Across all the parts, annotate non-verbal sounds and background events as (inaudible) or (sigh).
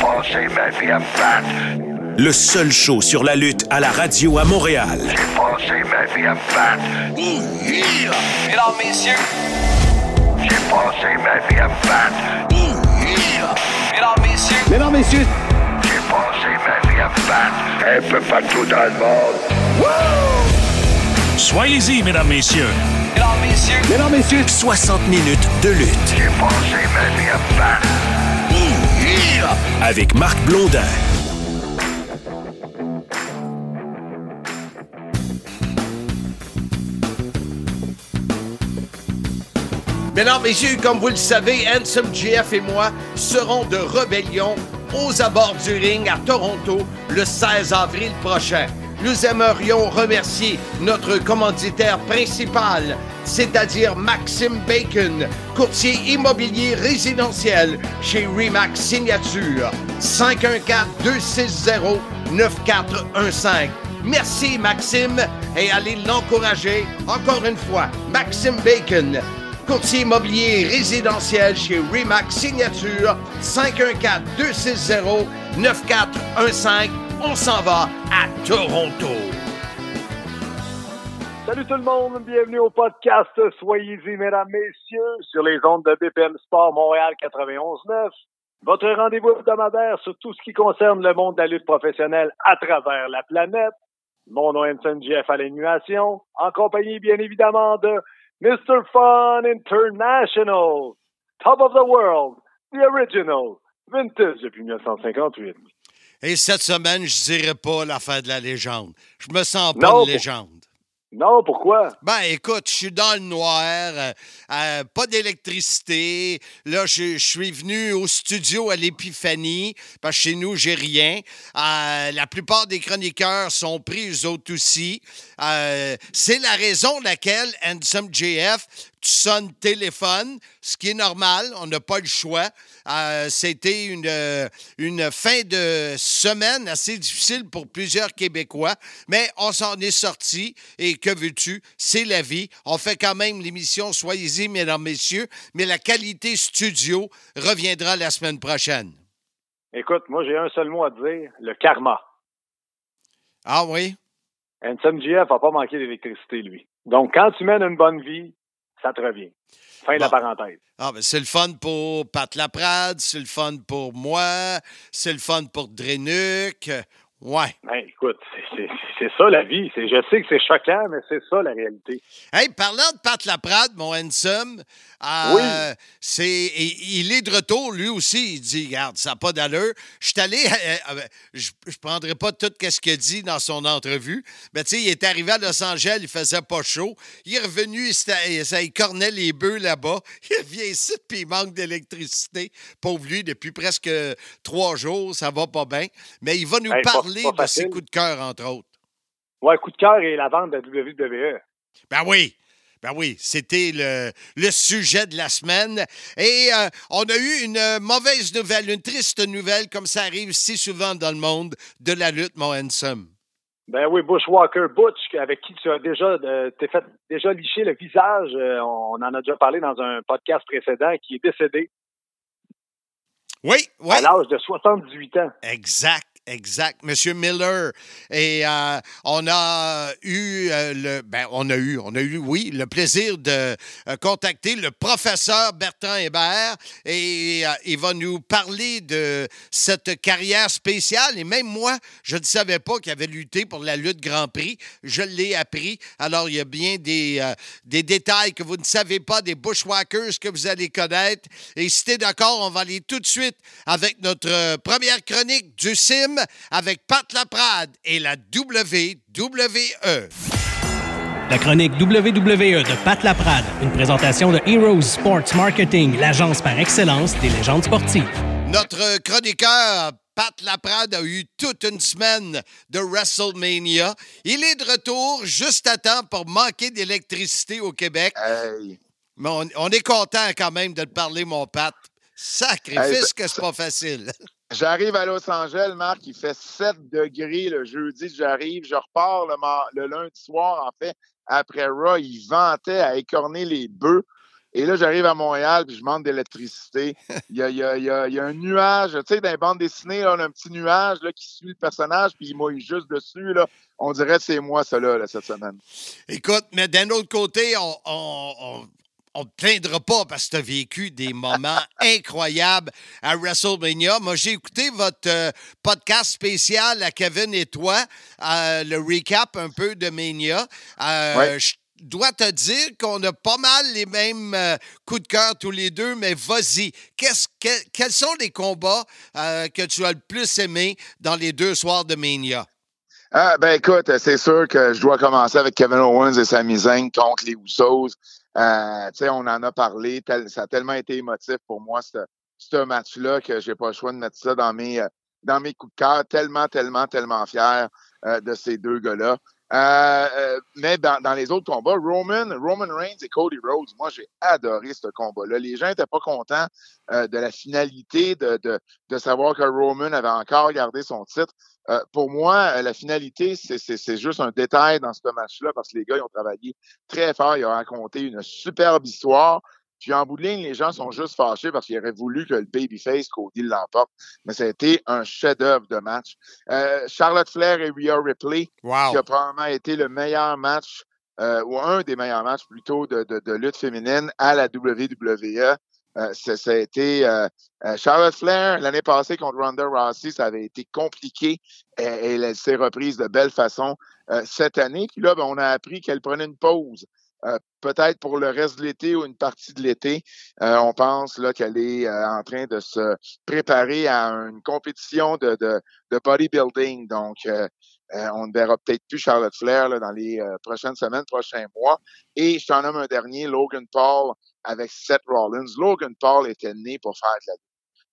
passé ma vie à me battre. Le seul show sur la lutte à la radio à Montréal. J'ai passé ma vie à me battre. Mesdames, messieurs, J'ai passé ma vie à me battre. mesdames, messieurs, Mesdames, messieurs, J'ai passé ma vie à me battre. Un peu partout dans le monde. Soyez-y, mesdames, messieurs. mesdames, messieurs, mesdames, messieurs, 60 minutes de lutte J'ai passé ma vie à me battre. Avec Marc Blondin. Mesdames, messieurs, comme vous le savez, Handsome GF et moi serons de rébellion aux abords du ring à Toronto le 16 avril prochain. Nous aimerions remercier notre commanditaire principal, c'est-à-dire Maxime Bacon, courtier immobilier résidentiel chez Remax Signature. 514-260-9415. Merci Maxime et allez l'encourager encore une fois. Maxime Bacon, courtier immobilier résidentiel chez Remax Signature 514-260-9415. On s'en va à Toronto. Salut tout le monde, bienvenue au podcast Soyez-y, mesdames, messieurs, sur les ondes de BPM Sport Montréal 91.9. Votre rendez-vous hebdomadaire sur tout ce qui concerne le monde de la lutte professionnelle à travers la planète. Mon nom est Jeff à l'animation, en compagnie bien évidemment de Mr. Fun International, Top of the World, The Original, Vintage depuis 1958. Et cette semaine, je dirais pas l'affaire de la légende. Je me sens pas Non, de légende. Non, pourquoi? Ben, écoute, je suis dans le noir, euh, euh, pas d'électricité. Là, je, suis venu au studio à l'Épiphanie, parce que chez nous, j'ai rien. Euh, la plupart des chroniqueurs sont pris, eux autres aussi. C'est la raison laquelle Handsome JF, tu sonnes téléphone, ce qui est normal, on n'a pas le choix. Euh, C'était une, euh, une fin de semaine assez difficile pour plusieurs Québécois, mais on s'en est sorti et que veux-tu, c'est la vie. On fait quand même l'émission Soyez-y, mesdames, messieurs, mais la qualité studio reviendra la semaine prochaine. Écoute, moi j'ai un seul mot à te dire, le karma. Ah oui? Handsome GF n'a pas manqué d'électricité, lui. Donc, quand tu mènes une bonne vie, ça te revient. Fin de la parenthèse. Ah, ben c'est le fun pour Pat Laprade, c'est le fun pour moi, c'est le fun pour Drenuc. Ouais. Ben, écoute, c'est- ça la vie. Je sais que c'est choquant, mais c'est ça la réalité. Hey, parlant de Pat Laprade, mon handsome, euh, Oui. c'est, il est de retour, lui aussi. Il dit, regarde, ça n'a pas d'allure. Je suis allé, (laughs) euh, euh, je ne prendrai pas tout ce qu'il a dit dans son entrevue, mais tu sais, il est arrivé à Los Angeles, il faisait pas chaud. Il est revenu, il, ça, il cornait les bœufs là-bas. (laughs) Il revient ici, puis il manque d'électricité. Pauvre lui, depuis presque trois jours, ça va pas bien. Mais il va nous Hey, parler pas de ses coups de cœur, entre autres. Ouais, coup de cœur et la vente de la WWE. Ben oui. Ben oui, c'était le, le sujet de la semaine. Et euh, on a eu une mauvaise nouvelle, une triste nouvelle, comme ça arrive si souvent dans le monde de la lutte, mon handsome. Ben oui, Bushwalker Butch, avec qui tu as déjà euh, t'es fait déjà licher le visage. euh, on en a déjà parlé dans un podcast précédent, qui est décédé Oui, oui. à l'âge de 78 ans. Exact. Exact, Monsieur Miller. Et euh, on a eu euh, le, ben on a eu, on a eu, oui, le plaisir de euh, contacter le professeur Bertrand Hébert et il va nous parler de cette carrière spéciale. Et même moi, je ne savais pas qu'il avait lutté pour la lutte Grand Prix. Je l'ai appris. Alors il y a bien des, des détails que vous ne savez pas, des bushwhackers que vous allez connaître. Et si tu d'accord, on va aller tout de suite avec notre première chronique du CIM avec Pat Laprade et la WWE. La chronique WWE de Pat Laprade, une présentation de Heroes Sports Marketing, l'agence par excellence des légendes sportives. Notre chroniqueur Pat Laprade a eu toute une semaine de WrestleMania. Il est de retour juste à temps pour manquer d'électricité au Québec. Mais on, on est content quand même de te parler, mon Pat. Sacrifice Hey, que c'est pas facile. J'arrive à Los Angeles, Marc, il fait 7 degrés le jeudi, j'arrive, je repars le, lundi soir, en fait, après Raw, il ventait à écorner les bœufs. Et là, j'arrive à Montréal, puis je manque d'électricité. Il y a, il il il y a un nuage, tu sais, dans les bandes dessinées, là, on a un petit nuage là, qui suit le personnage, puis il mouille juste dessus. Là. On dirait que c'est moi, là, là, cette semaine. Écoute, mais d'un autre côté, on, on, on on ne te plaindra pas parce que tu as vécu des moments (laughs) incroyables à WrestleMania. Moi, j'ai écouté votre euh, podcast spécial à Kevin et toi, euh, le recap un peu de Mania. Euh, Ouais. Je dois te dire qu'on a pas mal les mêmes coups de cœur tous les deux, mais vas-y. Que- quels sont les combats que tu as le plus aimé dans les deux soirs de Mania? Ah, ben écoute, c'est sûr que je dois commencer avec Kevin Owens et Sami Zayn contre les Usos. Euh, on en a parlé, tel- ça a tellement été émotif pour moi, ce, match-là, que j'ai pas le choix de mettre ça dans mes, euh, dans mes coups de cœur. Tellement, tellement, tellement fier euh, de ces deux gars-là. Euh, euh, mais dans, dans les autres combats, Roman, Roman Reigns et Cody Rhodes, moi j'ai adoré ce combat-là. Les gens étaient pas contents euh, de la finalité, de, de, de savoir que Roman avait encore gardé son titre. Euh, pour moi, euh, la finalité, c'est- juste un détail dans ce match-là parce que les gars ils ont travaillé très fort, ils ont raconté une superbe histoire. Puis en bout de ligne, les gens sont juste fâchés parce qu'ils auraient voulu que le babyface Cody l'emporte. Mais ça a été un chef-d'œuvre de match. Euh, Charlotte Flair et Rhea Ripley, Wow! qui a probablement été le meilleur match, euh, ou un des meilleurs matchs plutôt de, de, de lutte féminine à la WWE. Euh, ça, a été euh, euh, Charlotte Flair l'année passée contre Ronda Rousey, ça avait été compliqué et, elle s'est reprise de belle façon cette année. Puis là, ben, on a appris qu'elle prenait une pause. peut-être pour le reste de l'été ou une partie de l'été. On pense là qu'elle est en train de se préparer à une compétition de, de, bodybuilding. Donc, on ne verra peut-être plus Charlotte Flair là, dans les euh, prochaines semaines, prochains mois. Et je t'en nomme un dernier, Logan Paul avec Seth Rollins. Logan Paul était né pour faire de la lutte.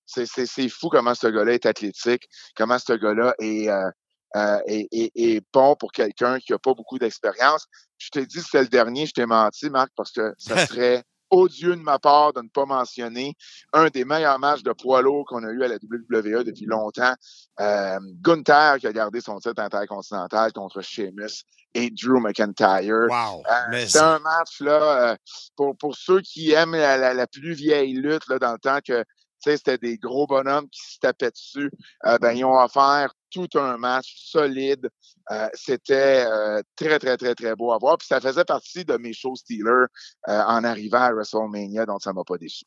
C'est, c'est, c'est fou comment ce gars-là est athlétique, comment ce gars-là est, euh, euh, est, est- est bon pour quelqu'un qui n'a pas beaucoup d'expérience. Je t'ai dit que c'était le dernier, je t'ai menti, Marc, parce que ça (laughs) serait odieux de ma part de ne pas mentionner un des meilleurs matchs de poids lourd qu'on a eu à la WWE depuis longtemps. Euh, Gunther qui a gardé son titre intercontinental contre Sheamus et Drew McIntyre. Wow! Euh, C'était un match là euh, pour, pour ceux qui aiment la, la- la plus vieille lutte là, dans le temps que tu sais, c'était des gros bonhommes qui se tapaient dessus. Euh, ben, ils ont offert tout un match solide. Euh, c'était euh, très, très, très, très beau à voir. Puis ça faisait partie de mes shows Steelers euh, en arrivant à WrestleMania, donc ça m'a pas déçu.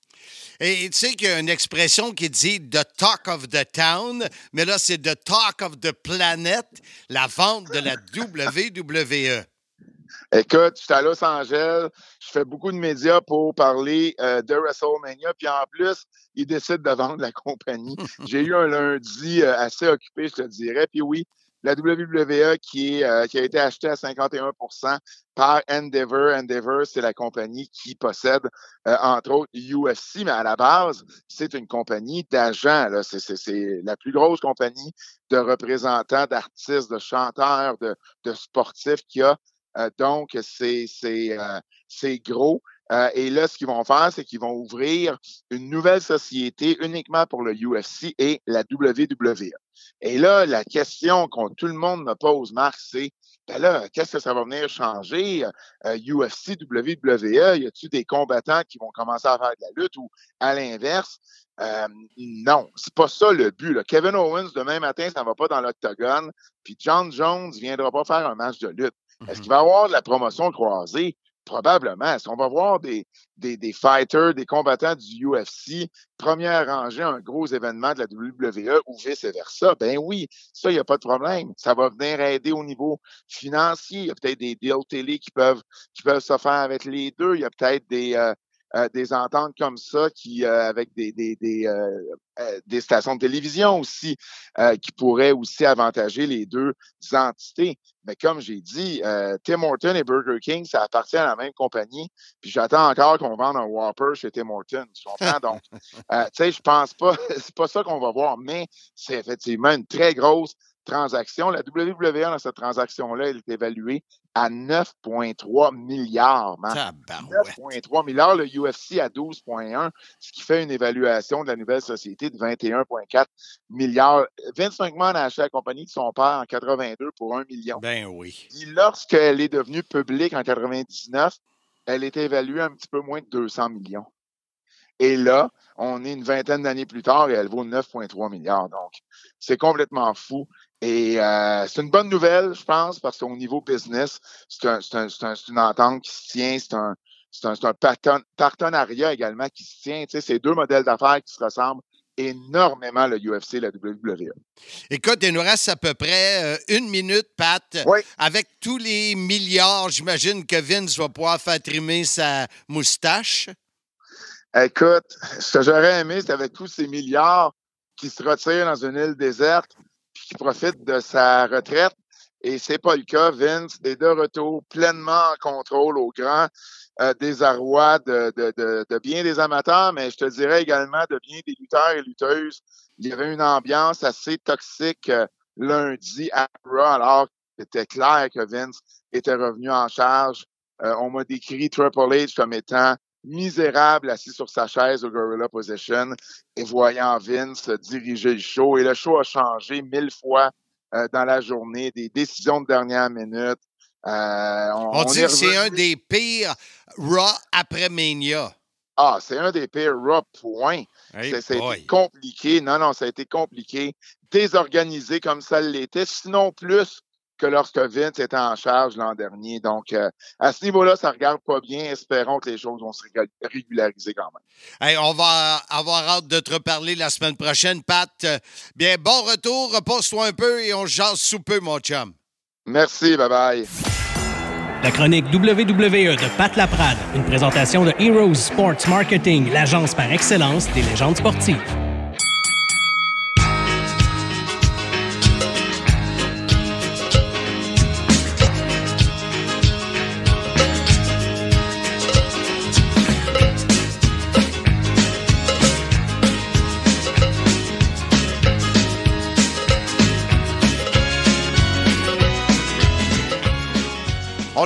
Et tu sais qu'il y a une expression qui dit The Talk of the Town, mais là, c'est The Talk of the Planet, la vente de la (laughs) WWE. Écoute, je suis à Los Angeles, je fais beaucoup de médias pour parler euh, de WrestleMania, puis en plus, ils décident de vendre la compagnie. (laughs) J'ai eu un lundi euh, assez occupé, je te dirais. Puis oui, la WWE qui, est, euh, qui a été achetée à 51% par Endeavor. Endeavor, c'est la compagnie qui possède, euh, entre autres, UFC, mais à la base, c'est une compagnie d'agents. C'est- la plus grosse compagnie de représentants, d'artistes, de chanteurs, de, de sportifs qu'il y a. Euh, donc, c'est c'est euh, gros. Euh, et là, ce qu'ils vont faire, c'est qu'ils vont ouvrir une nouvelle société uniquement pour le UFC et la WWE. Et là, la question que tout le monde me pose, Marc, c'est ben là, qu'est-ce que ça va venir changer? Euh, UFC, WWE, y a-t-il des combattants qui vont commencer à faire de la lutte ou à l'inverse? Euh, non, c'est pas ça le but. là. Kevin Owens, demain matin, ça va pas dans l'octogone, puis John Jones viendra pas faire un match de lutte. Est-ce qu'il va y avoir de la promotion croisée? Probablement. Est-ce qu'on va voir des, des, des fighters, des combattants du UFC, première rangée, un gros événement de la WWE ou vice-versa? Ben oui, ça, il n'y a pas de problème. Ça va venir aider au niveau financier. Il y a peut-être des deals télé qui peuvent, qui peuvent se faire avec les deux. Il y a peut-être des, euh, euh, des ententes comme ça qui euh, avec des des, des, euh, euh, des stations de télévision aussi euh, qui pourraient aussi avantager les deux entités. Mais comme j'ai dit, euh, Tim Horton et Burger King, ça appartient à la même compagnie. Puis j'attends encore qu'on vende un Whopper chez Tim Horton. Tu comprends? (laughs) Donc, euh, tu sais, je pense pas, (laughs) c'est pas ça qu'on va voir, mais c'est effectivement une très grosse transaction. La WWE, dans cette transaction-là, elle est évaluée à 9,3 milliards. Marc. Tabarouette. 9,3 milliards, le UFC à 12,1, ce qui fait une évaluation de la nouvelle société de 21,4 milliards. Vince McMahon a acheté la compagnie de son père en 82 pour 1 million. Ben oui. Puis lorsqu'elle est devenue publique en 99, elle était évaluée à un petit peu moins de 200 millions. Et là, on est une vingtaine d'années plus tard et elle vaut 9,3 milliards. Donc, c'est complètement fou. Et euh, c'est une bonne nouvelle, je pense, parce qu'au niveau business, c'est un, un, un, une entente qui se tient, c'est un, c'est un, un partenariat également qui se tient. Tu sais, c'est deux modèles d'affaires qui se ressemblent énormément, le UFC et la WWE. Écoute, il nous reste à peu près euh, une minute, Pat. Oui. Avec tous les milliards, j'imagine que Vince va pouvoir faire trimer sa moustache. Écoute, ce que j'aurais aimé, c'est avec tous ces milliards qui se retirent dans une île déserte qui profitent de sa retraite. Et c'est pas le cas. Vince est de retour pleinement en contrôle au grand euh, désarroi de, bien des amateurs, mais je te dirais également de bien des lutteurs et lutteuses. Il y avait une ambiance assez toxique euh, lundi à Raw, alors c'était clair que Vince était revenu en charge. Euh, on m'a décrit Triple H comme étant misérable assis sur sa chaise au Gorilla Position et voyant Vince diriger le show. Et le show a changé mille fois euh, dans la journée, des décisions de dernière minute, euh, on, on, dit que c'est un des pires Raw après Mania. Ah, c'est un des pires Raw, point. Hey ça, a été compliqué. Non, non, ça a été compliqué. Désorganisé comme ça l'était, sinon plus que lorsque Vince était en charge l'an dernier. Donc, euh, à ce niveau-là, ça regarde pas bien. Espérons que les choses vont se régulariser quand même. Hey, on va avoir hâte de te reparler la semaine prochaine, Pat. Bien, bon retour, repose-toi un peu et on jase sous peu, mon chum. Merci, bye bye. La chronique WWE de Pat Laprade, une présentation de Heroes Sports Marketing, l'agence par excellence des légendes sportives.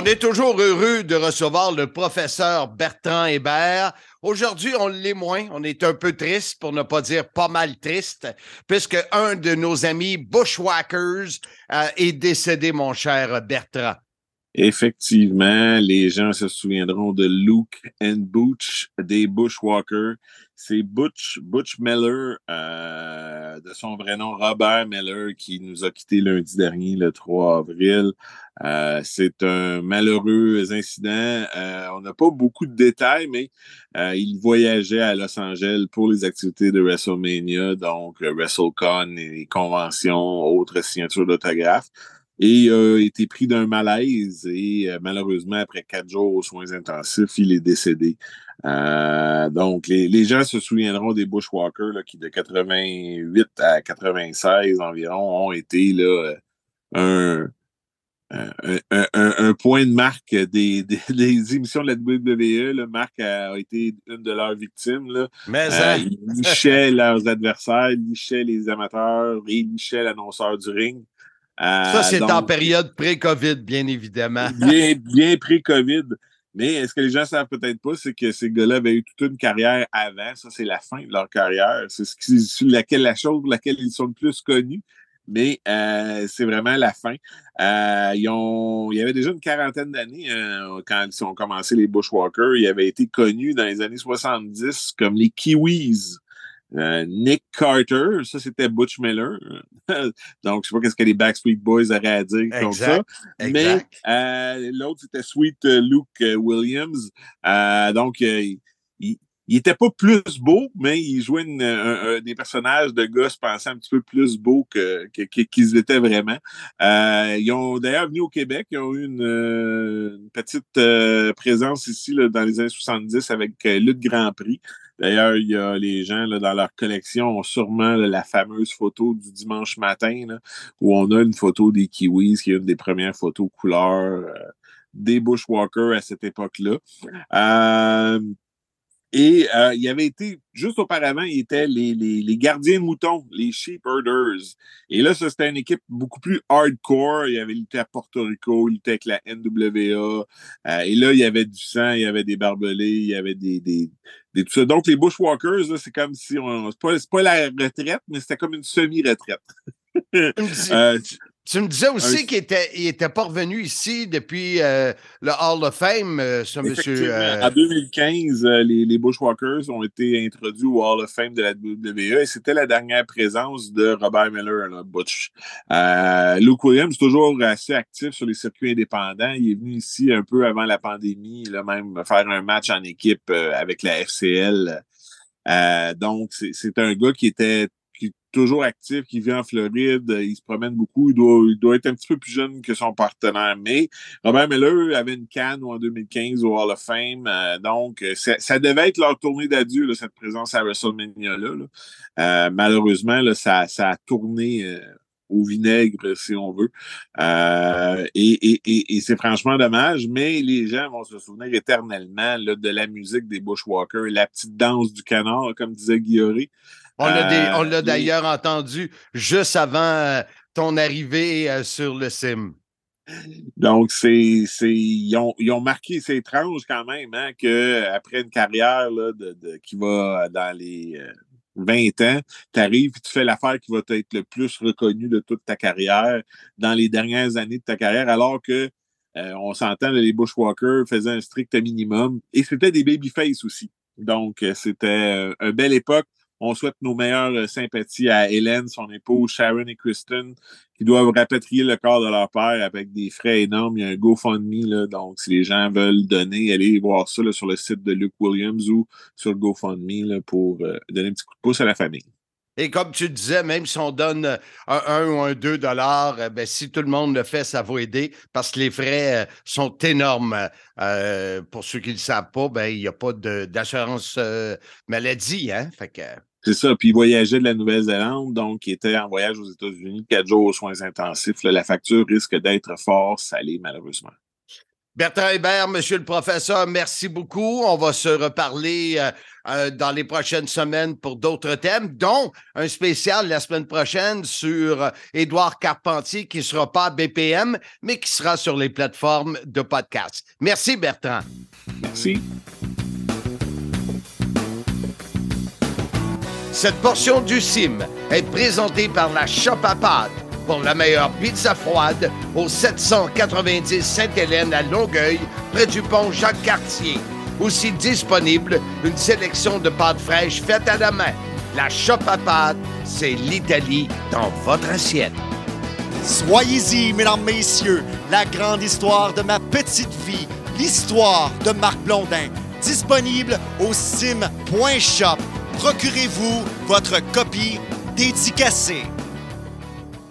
On est toujours heureux de recevoir le professeur Bertrand Hébert. Aujourd'hui, on l'est moins. On est un peu triste, pour ne pas dire pas mal triste, puisque un de nos amis Bushwhackers euh, est décédé, mon cher Bertrand. Effectivement, les gens se souviendront de Luke and Butch des Bushwhackers. C'est Butch, Butch Miller, euh, de son vrai nom Robert Miller, qui nous a quittés lundi dernier, le 3 avril. Euh, c'est un malheureux incident. Euh, on n'a pas beaucoup de détails, mais il voyageait à Los Angeles pour les activités de WrestleMania, donc WrestleCon et conventions, autres signatures d'autographes et a été pris d'un malaise et malheureusement, après quatre jours aux soins intensifs, il est décédé. Euh, donc, les, les, gens se souviendront des Bushwalkers là, qui, de 88 à 96 environ, ont été là, un, un, un, un point de marque des, (laughs) des, des, émissions de la WWE. Marc a été une de leurs victimes. Là. Mais Euh, ça, ils lichaient (laughs) leurs adversaires, ils lichaient les amateurs et ils lichaient l'annonceur du ring. Euh, ça c'est donc, en période pré-COVID, bien évidemment. bien, bien pré-COVID. Mais ce que les gens savent peut-être pas, c'est que ces gars-là avaient eu toute une carrière avant. Ça, c'est la fin de leur carrière. C'est ce qui, sur laquelle, la chose pour laquelle ils sont le plus connus. Mais euh, c'est vraiment la fin. Euh, ils ont, il y avait déjà une quarantaine d'années euh, quand ils ont commencé les Bushwalkers. Ils avaient été connus dans les années 70 comme les Kiwis. Euh, Nick Carter, ça c'était Butch Miller. (laughs) Donc, je sais pas qu'est-ce que les Backstreet Boys auraient à dire comme ça. Exact. Mais exact. euh, l'autre, c'était Sweet euh, Luke Williams. Euh, donc, il, il, il était pas plus beau, mais il jouait une- un- un- des personnages de gars se pensaient un petit peu plus beaux que, qu'ils étaient vraiment. Euh, ils ont d'ailleurs venu au Québec. Ils ont eu une, une petite euh, présence ici là, dans les années 70 avec euh, Lutte Grand Prix. D'ailleurs, il y a les gens là, dans leur collection ont sûrement là, la fameuse photo du dimanche matin là, où on a une photo des Kiwis, qui est une des premières photos couleur euh, des Bushwalkers à cette époque-là. Euh, et euh, il avait été, juste auparavant, il était les, les, les gardiens de moutons, les sheep herders. Et là, ça, c'était une équipe beaucoup plus hardcore. Il avait lutté à Porto Rico, il luttait avec la NWA. Euh, et là, il y avait du sang, il y avait des barbelés, il y avait des, des, des tout ça. Donc, les Bushwalkers, là, c'est comme si on. C'est pas, c'est pas la retraite, mais c'était comme une semi-retraite. (laughs) Euh, Tu me disais aussi Un- qu'il était, il était pas revenu ici depuis euh, le Hall of Fame, euh, ce monsieur. Euh, En 2015, euh, les, les Bushwalkers ont été introduits au Hall of Fame de la WWE et c'était la dernière présence de Robert Miller, là, Butch. Luke Williams, toujours assez actif sur les circuits indépendants. Il est venu ici un peu avant la pandémie, là, même faire un match en équipe avec la FCL. Donc, c'est un gars qui était toujours actif, qui vit en Floride, euh, il se promène beaucoup, il doit, être un petit peu plus jeune que son partenaire, mais Robert Miller avait une canne en 2015 au Hall of Fame, euh, donc euh, ça, devait être leur tournée d'adieu, cette présence à WrestleMania-là. là. Malheureusement, ça, a tourné au vinaigre, si on veut. Et c'est franchement dommage, mais les gens vont se souvenir éternellement de la musique des Bushwalkers, la petite danse du canard, comme disait Guillaume. On l'a Euh, l'a les- d'ailleurs entendu juste avant euh, ton arrivée euh, sur le sim. Donc, c'est, ils, ont, ils ont marqué, c'est étrange quand même, hein, qu'après une carrière là, de, de- qui va dans les euh, 20 ans, tu arrives et tu fais l'affaire qui va être le plus reconnue de toute ta carrière dans les dernières années de ta carrière, alors que euh, on s'entend, les Bushwalkers faisaient un strict minimum et c'était des babyface aussi. Donc, c'était une belle époque. On souhaite nos meilleures euh, sympathies à Hélène, son épouse, Sharon et Kristen, qui doivent rapatrier le corps de leur père avec des frais énormes. Il y a un GoFundMe, là, donc si les gens veulent donner, allez voir ça là, sur le site de Luke Williams ou sur le GoFundMe là, pour euh, donner un petit coup de pouce à la famille. Et comme tu disais, même si on donne euh, un 1 ou un 2 dollars, euh, ben, si tout le monde le fait, ça va aider parce que les frais euh, sont énormes. Pour ceux qui ne le savent pas, ben, il n'y a pas d'assurance maladie. Hein? C'est ça. Puis il voyageait de la Nouvelle-Zélande, donc il était en voyage aux États-Unis, quatre jours aux soins intensifs. La facture risque d'être fort salée, malheureusement. Bertrand Hébert, monsieur le professeur, merci beaucoup. On va se reparler euh, euh, dans les prochaines semaines pour d'autres thèmes, dont un spécial la semaine prochaine sur euh, Édouard Carpentier qui ne sera pas à BPM, mais qui sera sur les plateformes de podcast. Merci, Bertrand. Merci. Cette portion du CIM est présentée par la Shop à pour la meilleure pizza froide au 790 Sainte-Hélène à Longueuil, près du pont Jacques-Cartier. Aussi disponible une sélection de pâtes fraîches faites à la main. La Shop à pâtes, c'est l'Italie dans votre assiette. Soyez-y, mesdames, messieurs, la grande histoire de ma petite vie, l'histoire de Marc Blondin, disponible au sim.shop. Procurez-vous votre copie dédicacée.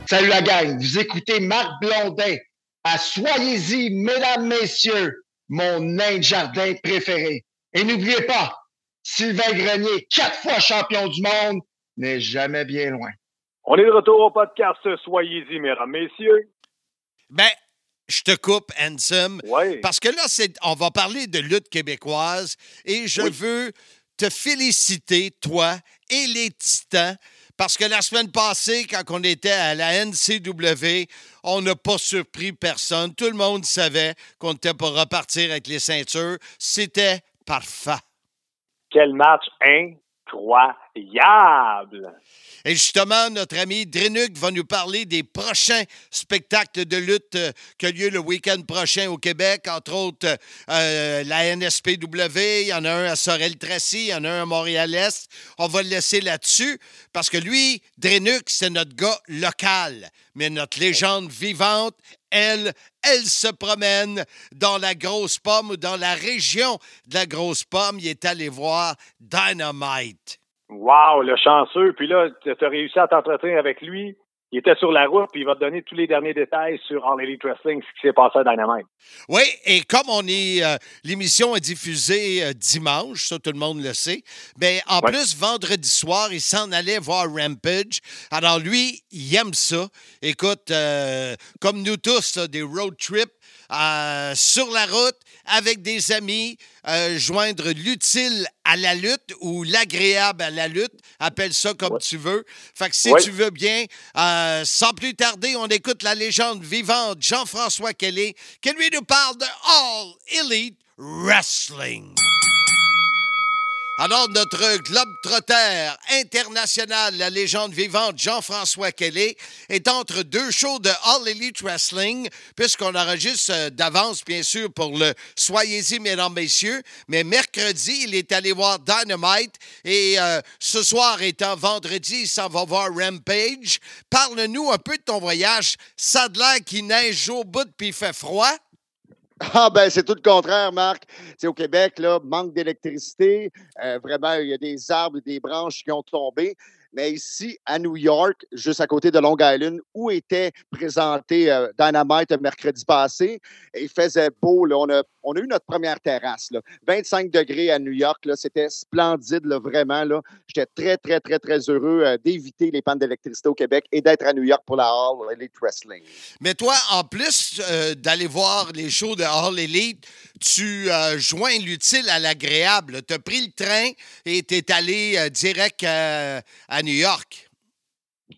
Salut la gang, vous écoutez Marc Blondin à Soyez-y, mesdames, messieurs, mon nain de jardin préféré. Et n'oubliez pas, Sylvain Grenier, quatre fois champion du monde, n'est jamais bien loin. On est de retour au podcast Soyez-y, mesdames, messieurs. Ben, je te coupe, Handsome. Ouais. Parce que là, c'est, on va parler de lutte québécoise et je Oui. veux te féliciter, toi et les Titans, parce que la semaine passée, quand on était à la NCW, on n'a pas surpris personne. Tout le monde savait qu'on était pour repartir avec les ceintures. C'était parfait. Quel match incroyable! Et justement, notre ami Drenuk va nous parler des prochains spectacles de lutte euh, qui ont lieu le week-end prochain au Québec, entre autres euh, la NSPW, il y en a un à Sorel-Tracy, il y en a un à Montréal-Est. On va le laisser là-dessus parce que lui, Drenuk, c'est notre gars local. Mais notre légende vivante, elle, elle se promène dans la grosse pomme ou dans la région de la grosse pomme. Il est allé voir Dynamite. Wow, le chanceux. Puis là, tu as réussi à t'entretenir avec lui. Il était sur la route, puis il va te donner tous les derniers détails sur All Elite Wrestling, ce qui s'est passé à Dynamite. Oui, et comme on est, euh, l'émission est diffusée euh, dimanche, ça tout le monde le sait. Mais en Ouais. plus, vendredi soir, il s'en allait voir Rampage. Alors lui, il aime ça. Écoute, euh, comme nous tous, là, des road trips euh, sur la route avec des amis, euh, joindre l'utile à la lutte ou l'agréable à la lutte, appelle ça comme tu veux. Fait que si Ouais. tu veux bien, euh, sans plus tarder, on écoute la légende vivante Jean-François Kelly qui lui nous parle de All Elite Wrestling. Alors, notre globe-trotter international, la légende vivante Jean-François Kelly, est entre deux shows de All Elite Wrestling, puisqu'on enregistre euh, d'avance, bien sûr, pour le Soyez-y, mesdames, messieurs. Mais mercredi, il est allé voir Dynamite et euh, ce soir étant vendredi, il s'en va voir Rampage. Parle-nous un peu de ton voyage. Ça l'air qu'il neige au bout puis fait froid. Ah ben c'est tout le contraire, Marc. C'est au Québec, là, manque d'électricité. Euh, vraiment, il y a des arbres, des branches qui ont tombé. Mais ici, à New York, juste à côté de Long Island, où était présenté euh, Dynamite mercredi passé, il faisait beau. Là. On, a, on a eu notre première terrasse. Là. 25 degrés à New York. C'était splendide, vraiment. Là. J'étais très, très, très, très heureux euh, d'éviter les pannes d'électricité au Québec et d'être à New York pour la All Elite Wrestling. Mais toi, en plus euh, d'aller voir les shows de All Elite, tu joins l'utile à l'agréable. Tu as pris le train et tu es allé direct à New York.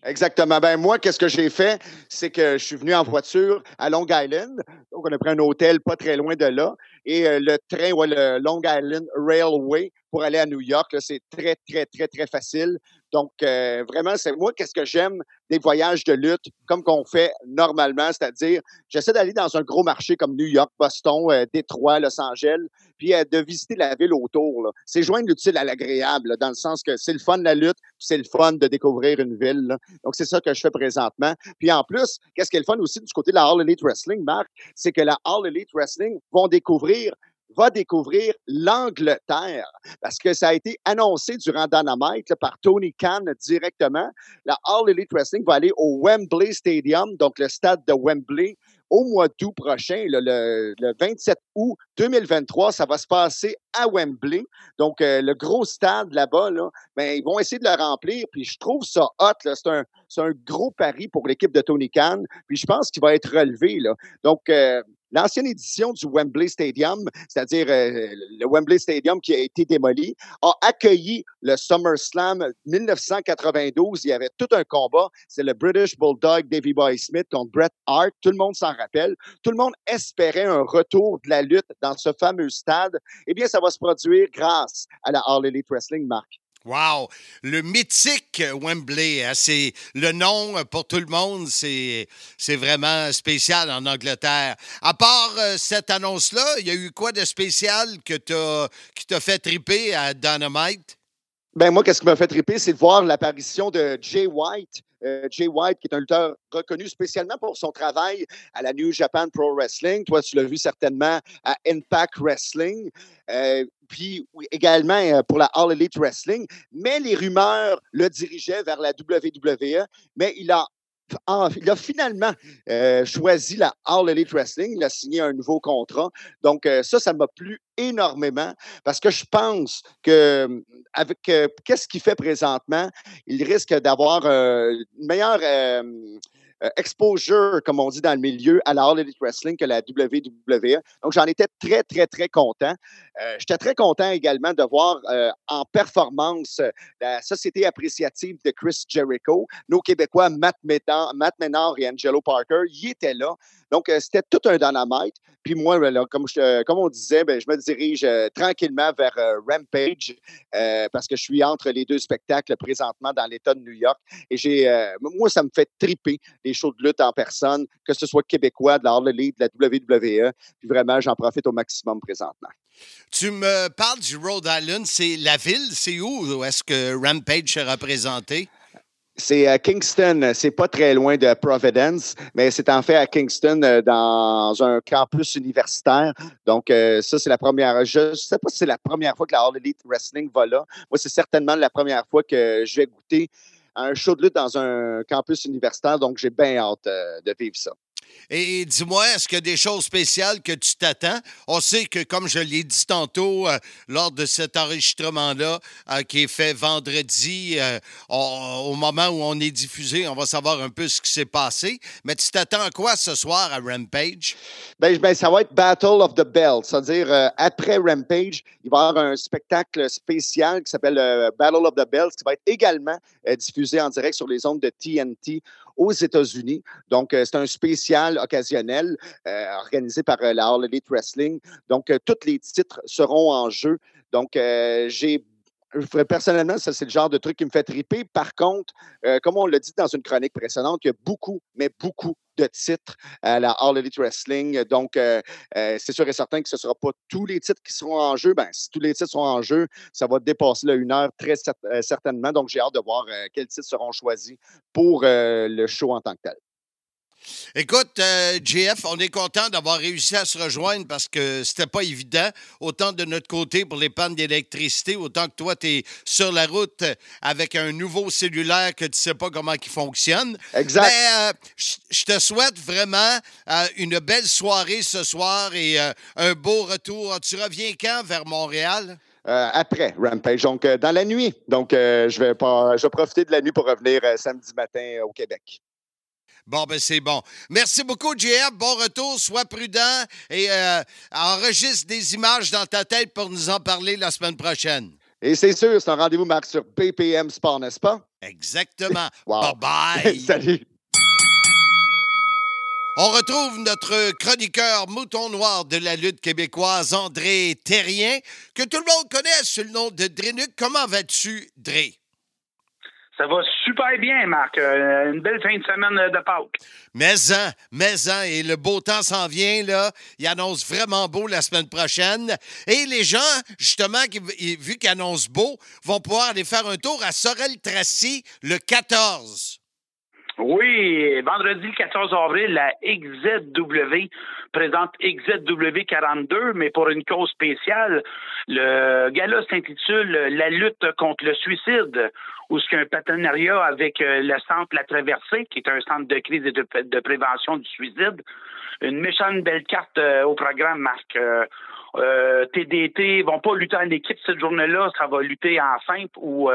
Exactement. Ben moi, qu'est-ce que j'ai fait? C'est que je suis venu en voiture à Long Island. Donc, on a pris un hôtel pas très loin de là. Et euh, le train, ouais, le Long Island Railway pour aller à New York, c'est très, très, très, très facile. Donc, euh, vraiment, c'est moi, qu'est-ce que j'aime des voyages de lutte, comme qu'on fait normalement, c'est-à-dire, j'essaie d'aller dans un gros marché comme New York, Boston, euh, Détroit, Los Angeles, puis euh, de visiter la ville autour. C'est joindre l'utile à l'agréable, dans le sens que c'est le fun de la lutte, c'est le fun de découvrir une ville. Donc, c'est ça que je fais présentement. Puis en plus, qu'est-ce qui est le fun aussi du côté de la All Elite Wrestling, Marc, c'est que la All Elite Wrestling vont découvrir va découvrir l'Angleterre parce que ça a été annoncé durant Dynamite là, par Tony Khan directement. La All Elite Wrestling va aller au Wembley Stadium, donc le stade de Wembley, au mois d'août prochain, le, le 27 août 2023. Ça va se passer à Wembley. Donc, euh, le gros stade là-bas, là, ben, ils vont essayer de le remplir. Puis, je trouve ça hot. C'est un, un gros pari pour l'équipe de Tony Khan. Puis, je pense qu'il va être relevé. Là. Donc, euh, L'ancienne édition du Wembley Stadium, c'est-à-dire euh, le Wembley Stadium qui a été démoli, a accueilli le SummerSlam 1992. Il y avait tout un combat. C'est le British Bulldog Davy Boy Smith contre Bret Hart. Tout le monde s'en rappelle. Tout le monde espérait un retour de la lutte dans ce fameux stade. Eh bien, ça va se produire grâce à la All Elite Wrestling, Marc. Wow! Le mythique Wembley, hein, c'est le nom pour tout le monde, c'est vraiment spécial en Angleterre. À part euh, cette annonce-là, il y a eu quoi de spécial que qui t'a fait triper à Dynamite? Ben moi, qu'est-ce qui m'a fait triper, c'est de voir l'apparition de Jay White. Euh, Jay White, qui est un lutteur reconnu spécialement pour son travail à la New Japan Pro Wrestling. Toi, tu l'as vu certainement à Impact Wrestling. Euh, puis également euh, pour la All Elite Wrestling. Mais les rumeurs le dirigeaient vers la WWE. Mais il a finalement euh, choisi la All Elite Wrestling. Il a signé un nouveau contrat. Donc, euh, ça, ça m'a plu énormément parce que je pense que avec qu'est-ce qu'il fait présentement, il risque d'avoir une meilleure exposure, comme on dit dans le milieu, à la All Elite Wrestling que la WWE. Donc, j'en étais très, très, très content. Euh, J'étais très content également de voir euh, en performance euh, la Société appréciative de Chris Jericho, nos Québécois Matt Ménard, Matt et Angelo Parker, y étaient là. Donc, euh, c'était tout un dynamite. Puis moi, ben euh, comme on disait, ben, je me dirige euh, tranquillement vers euh, Rampage parce que je suis entre les deux spectacles présentement dans l'État de New York. Et j'ai, moi, ça me fait triper les shows de lutte en personne, que ce soit québécois, de la Elite, de la WWE. Puis vraiment, j'en profite au maximum présentement. Tu me parles du Rhode Island, c'est la ville, c'est où, où est-ce que Rampage est représenté? C'est à Kingston, c'est pas très loin de Providence, mais c'est en fait à Kingston euh, dans un campus universitaire. Donc euh, ça c'est la première. Je sais pas si c'est la première fois que la All Elite Wrestling va là. Moi c'est certainement la première fois que je vais goûter un show de lutte dans un campus universitaire. Donc j'ai bien hâte euh, de vivre ça. Et dis-moi, est-ce qu'il y a des choses spéciales que tu t'attends? On sait que, comme je l'ai dit tantôt, euh, lors de cet enregistrement-là, euh, qui est fait vendredi, euh, au moment où on est diffusé, on va savoir un peu ce qui s'est passé. Mais tu t'attends à quoi ce soir à Rampage? Ben, ben, ça va être Battle of the Belt, c'est-à-dire après Rampage, il va y avoir un spectacle spécial qui s'appelle Battle of the Belts qui va être également diffusé en direct sur les ondes de TNT aux États-Unis. Donc, euh, c'est un spécial occasionnel euh, organisé par euh, la All Elite Wrestling. Donc, tous les titres seront en jeu. Donc, j'ai personnellement, ça, c'est le genre de truc qui me fait triper. Par contre, comme on l'a dit dans une chronique précédente, il y a beaucoup, mais beaucoup de titres à la All Elite Wrestling. Donc, euh, euh, c'est sûr et certain que ce ne sera pas tous les titres qui seront en jeu. Ben, si tous les titres sont en jeu, ça va dépasser là, une heure très euh, certainement. Donc, j'ai hâte de voir quels titres seront choisis pour le show en tant que tel. Écoute, euh, JF, on est content d'avoir réussi à se rejoindre parce que c'était pas évident, autant de notre côté pour les pannes d'électricité, autant que toi, tu es sur la route avec un nouveau cellulaire que tu sais pas comment il fonctionne. Exact. Mais euh, je te souhaite vraiment euh, une belle soirée ce soir et euh, un beau retour. Tu reviens quand vers Montréal? Euh, après Rampage, donc euh, dans la nuit. Donc, euh, je, vais pas, je vais profiter de la nuit pour revenir samedi matin au Québec. Bon, ben c'est bon. Merci beaucoup, JF. Bon retour. Sois prudent et euh, enregistre des images dans ta tête pour nous en parler la semaine prochaine. Et c'est sûr, c'est un rendez-vous, Marc, sur BPM Sport, n'est-ce pas? Exactement. (laughs) Wow. Bye-bye. (laughs) Salut. On retrouve notre chroniqueur mouton noir de la lutte québécoise, André Terrien, que tout le monde connaît sous le nom de Drénuc. Comment vas-tu, Dré? Ça va super bien, Marc. Euh, une belle fin de semaine de Pâques. Mais-en, mais-en, et le beau temps s'en vient, là. Il annonce vraiment beau la semaine prochaine. Et les gens, justement, qui, vu qu'ils annoncent beau, vont pouvoir aller faire un tour à Sorel-Tracy le 14. Oui, vendredi le 14 avril, la XZW présente XZW 42, mais pour une cause spéciale. Le gala s'intitule La lutte contre le suicide, où ce qu'il y a un partenariat avec euh, le centre La Traversée, qui est un centre de crise et de, prévention du suicide. Une méchante belle carte euh, au programme, Marc. Euh, euh, TDT vont pas lutter en équipe cette journée-là, ça va lutter en simple ou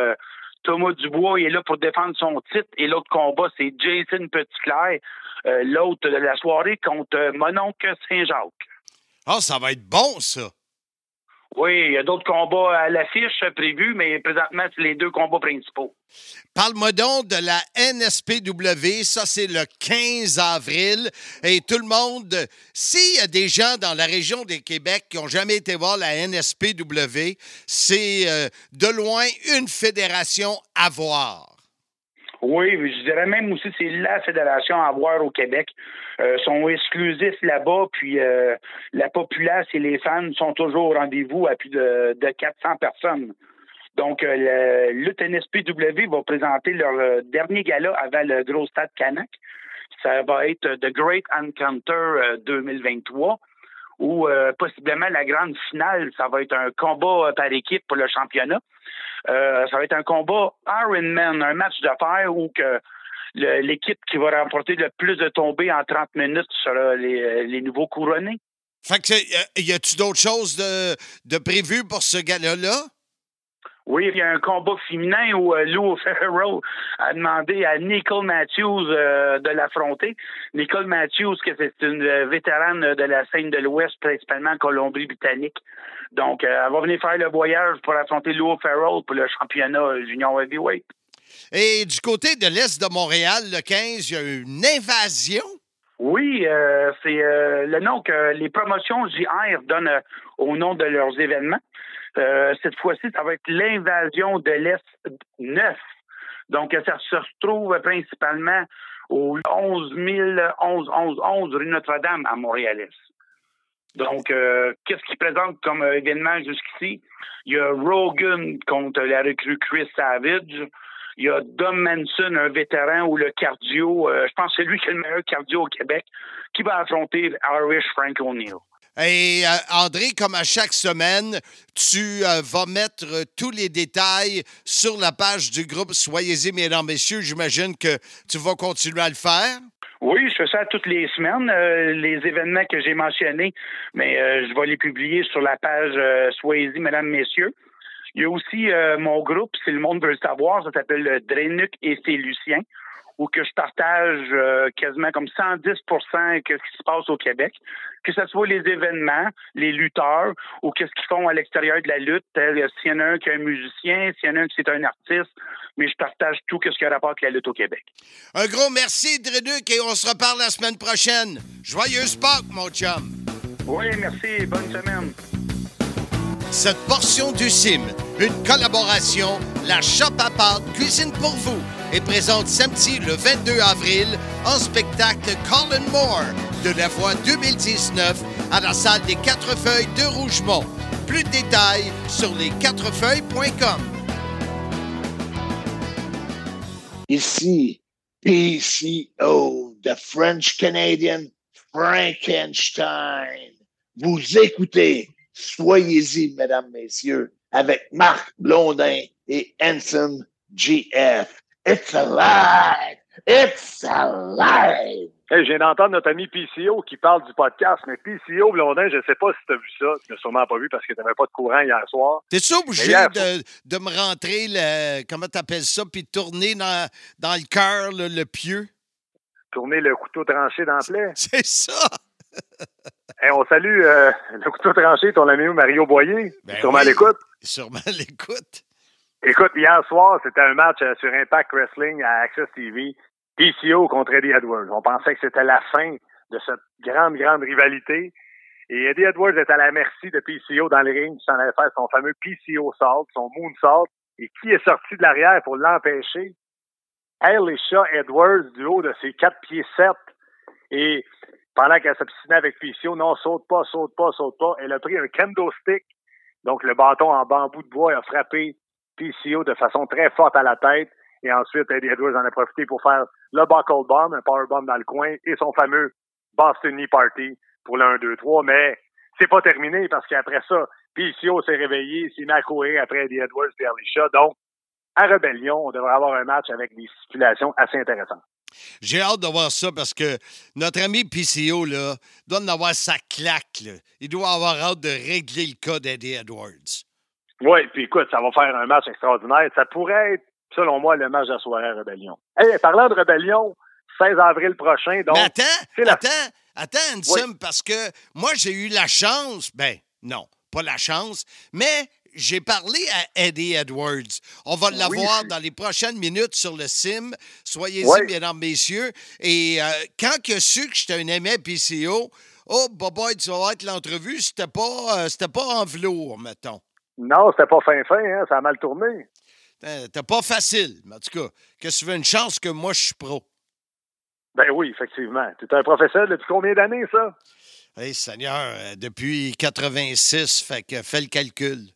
Thomas Dubois est là pour défendre son titre et l'autre combat, c'est Jason Petitclerc, euh, l'autre de la soirée contre euh, Mononcle Saint-Jacques. Ah, ça va être bon, ça. Oui, il y a d'autres combats à l'affiche prévus, mais présentement, c'est les deux combats principaux. Parle-moi donc de la NSPW. Ça, c'est le 15 avril. Et tout le monde, s'il y a des gens dans la région des Québec qui n'ont jamais été voir la NSPW, c'est euh, de loin une fédération à voir. Oui, je dirais même aussi c'est la fédération à voir au Québec. Euh, sont exclusifs là-bas, puis euh, la populace et les fans sont toujours au rendez-vous à plus de, de 400 personnes. Donc, euh, le l'UTNSPW va présenter leur dernier gala avant le gros stade Canac. Ça va être The Great Encounter euh, 2023 ou euh, possiblement la grande finale. Ça va être un combat par équipe pour le championnat. Ça va être un combat Ironman, un match fer où que l'équipe qui va remporter le plus de tombées en 30 minutes sera les, les nouveaux couronnés. Fait que, y a-tu d'autres choses de, de prévues pour ce gala-là? Oui, il y a un combat féminin où euh, Lou Ferrero a demandé à Nicole Matthews euh, de l'affronter. Nicole Matthews, que c'est une euh, vétérane de la scène de l'Ouest, principalement en Colombie-Britannique. Donc, elle va venir faire le voyage pour affronter Lou Ferrell pour le championnat junior heavyweight. Et du côté de l'Est de Montréal, le 15, il y a une invasion? Oui, euh, c'est euh, le nom que les promotions JR donnent euh, au nom de leurs événements. Cette fois-ci, ça va être l'invasion de l'Est 9. Donc, ça se retrouve principalement au 11 11 11 11 rue Notre-Dame à Montréal-Est. Donc, qu'est-ce qu'il présente comme événement jusqu'ici? Il y a Rogan contre la recrue Chris Savage. Il y a Dom Manson, un vétéran ou le cardio, euh, je pense que c'est lui qui est le meilleur cardio au Québec, qui va affronter Irish Frank O'Neill. Et euh, André, comme à chaque semaine, tu euh, vas mettre tous les détails sur la page du groupe Soyez-y, mesdames, messieurs. J'imagine que tu vas continuer à le faire. Oui, je fais ça toutes les semaines, euh, les événements que j'ai mentionnés, mais euh, je vais les publier sur la page euh, Soyez-y, mesdames, messieurs. Il y a aussi euh, mon groupe, c'est le monde veut le savoir, ça s'appelle le Drénuc et c'est Lucien, où que je partage euh, quasiment comme 110 que ce qui se passe au Québec, que ce soit les événements, les lutteurs, ou qu'est-ce qu'ils font à l'extérieur de la lutte, tel s'il y en a un qui est un musicien, s'il y en a un qui c'est un artiste, mais je partage tout ce qui a rapport avec la lutte au Québec. Un gros merci, Drénuc, et on se reparle la semaine prochaine. Joyeuse Pâques, mon chum. Oui, merci. Bonne semaine. Cette portion du CIM, une collaboration, la Shop à pâte Cuisine pour vous, est présente samedi le 22 avril en spectacle Colin Moore de la voix 2019 à la salle des Quatre Feuilles de Rougemont. Plus de détails sur lesquatrefeuilles.com. Ici, PCO, the French Canadian Frankenstein. Vous écoutez Soyez-y, mesdames, messieurs, avec Marc Blondin et Hanson GF. It's alive! It's alive! Hey, je viens d'entendre notre ami PCO qui parle du podcast, mais PCO, Blondin, je ne sais pas si tu as vu ça. Tu n'as sûrement pas vu parce que tu n'avais pas de courant hier soir. T'es-tu obligé hier, de, de me rentrer, le, comment t'appelles ça, puis de tourner dans, dans le cœur, le, le pieu? Tourner le couteau tranché dans la plaie. (laughs) C'est ça! (laughs) Hey, on salue euh, le couteau tranché, ton ami Mario Boyer. Ben sûrement oui, l'écoute. Sûrement à l'écoute. Écoute, hier soir, c'était un match euh, sur Impact Wrestling à Access TV. PCO contre Eddie Edwards. On pensait que c'était la fin de cette grande, grande rivalité. Et Eddie Edwards est à la merci de PCO dans le ring qui s'en allait faire son fameux PCO Salt, son Moonsault. Et qui est sorti de l'arrière pour l'empêcher? Elisha Edwards, du haut de ses 4 pieds 7. Et pendant qu'elle s'obstinait avec PCO, non, saute pas, saute pas, saute pas. Elle a pris un kendo stick, donc le bâton en bambou de bois, et a frappé PCO de façon très forte à la tête. Et ensuite, Eddie Edwards en a profité pour faire le buckle bomb, un power bomb dans le coin, et son fameux Boston Knee Party pour le 1, 2, 3. Mais c'est pas terminé parce qu'après ça, PCO s'est réveillé, s'est mis à courir après Eddie Edwards et Elisha. Donc, à Rebellion, on devrait avoir un match avec des stipulations assez intéressantes. J'ai hâte de voir ça parce que notre ami PCO, là, doit en avoir sa claque. là. Il doit avoir hâte de régler le cas d'Eddie Edwards. Oui, puis écoute, ça va faire un match extraordinaire. Ça pourrait être, selon moi, le match de la soirée à Rebellion. Hey, parlant de Rebellion, 16 avril prochain, donc. Mais attends, la- attends, attends, Ansem, parce que moi, j'ai eu la chance, ben, non, pas la chance, mais j'ai parlé à Eddie Edwards. On va l'avoir dans les prochaines minutes sur le sim. Soyez-y, Oui. mesdames, messieurs. Et euh, quand a su que j'étais un aimé PCO, oh, Boboy, tu vas que l'entrevue, c'était pas, euh, c'était pas en velours, mettons. Non, c'était pas fin fin, hein, ça a mal tourné. C'était pas facile, mais en tout cas, que tu veux une chance que moi, je suis pro. Ben oui, effectivement. Tu es un professeur depuis combien d'années, ça? Hey, Seigneur, euh, depuis 86, fait que fais le calcul.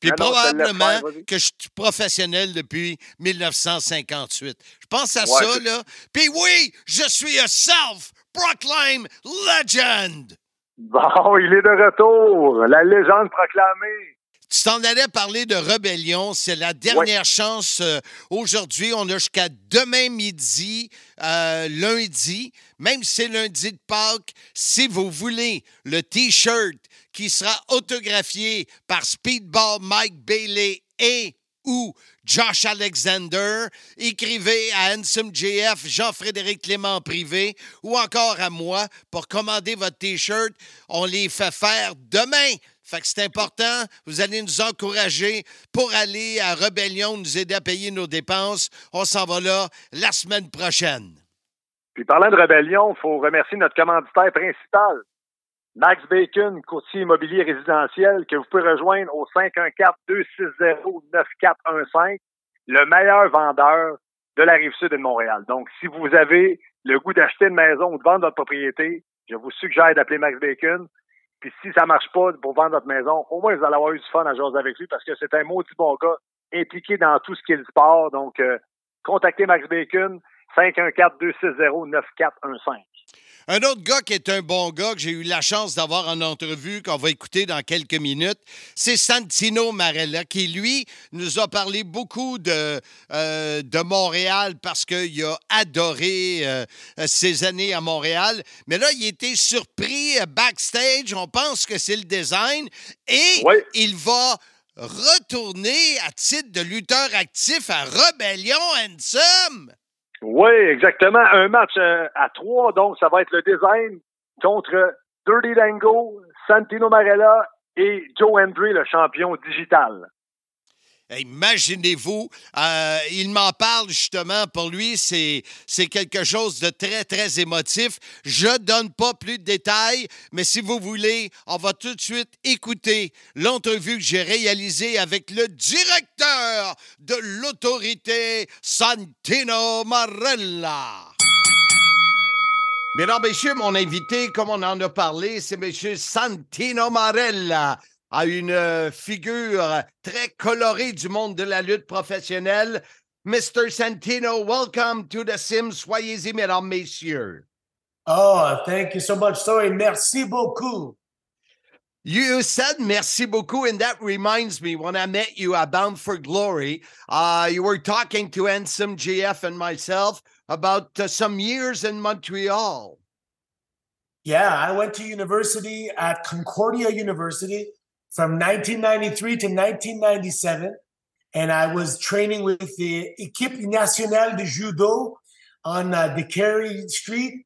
Puis Ah non, probablement que je suis professionnel depuis 1958. Je pense à Ouais, ça, là. Puis oui, je suis un self-proclaimed legend. Bon, il est de retour. La légende proclamée. Tu t'en allais parler de rébellion. C'est la dernière chance. euh, Aujourd'hui, on a jusqu'à demain midi, euh, lundi, même si c'est lundi de Pâques, si vous voulez le T-shirt qui sera autographié par Speedball Mike Bailey et ou Josh Alexander, écrivez à Handsome JF, Jean-Frédéric Clément Privé ou encore à moi pour commander votre T-shirt. On les fait faire demain. Fait que c'est important. Vous allez nous encourager pour aller à Rebellion, nous aider à payer nos dépenses. On s'en va là la semaine prochaine. Puis parlant de rébellion, il faut remercier notre commanditaire principal, Max Bacon, courtier immobilier résidentiel, que vous pouvez rejoindre au 514-260-9415, le meilleur vendeur de la rive sud de Montréal. Donc, si vous avez le goût d'acheter une maison ou de vendre votre propriété, je vous suggère d'appeler Max Bacon. Puis si ça marche pas pour vendre votre maison, au moins vous allez avoir eu du fun à jaser avec lui parce que c'est un maudit bon gars impliqué dans tout ce qui est le sport. Donc, euh, contactez Max Bacon, 514-260-9415. Un autre gars qui est un bon gars que j'ai eu la chance d'avoir en entrevue, qu'on va écouter dans quelques minutes, c'est Santino Marella, qui, lui, nous a parlé beaucoup de, euh, de Montréal parce qu'il a adoré euh, ses années à Montréal. Mais là, il était surpris euh, backstage. On pense que c'est le design. Et il va retourner à titre de lutteur actif à Rebellion Handsome. Oui, exactement. Un match euh, à trois, donc ça va être le design contre Dirty Dango, Santino Marella et Joe Hendry, le champion digital. Imaginez-vous, euh, il m'en parle justement. Pour lui, c'est quelque chose de très, très émotif. Je donne pas plus de détails, mais si vous voulez, on va tout de suite écouter l'entrevue que j'ai réalisée avec le directeur de l'autorité, Santino Marella. Mesdames, Messieurs, mon invité, comme on en a parlé, c'est M. Santino Marella, a une euh, figure très colorée du monde de la lutte professionnelle. Mr. Santino, welcome to the Sim. Soyez-y, mesdames, messieurs. Oh, thank you so much. Sorry, merci beaucoup. You said merci beaucoup, and that reminds me when I met you at Bound for Glory, uh, you were talking to Ensom GF and myself about uh, some years in Montreal. Yeah, I went to university at Concordia University from 1993 to 1997, and I was training with the Équipe Nationale de Judo on uh, DeCary Street.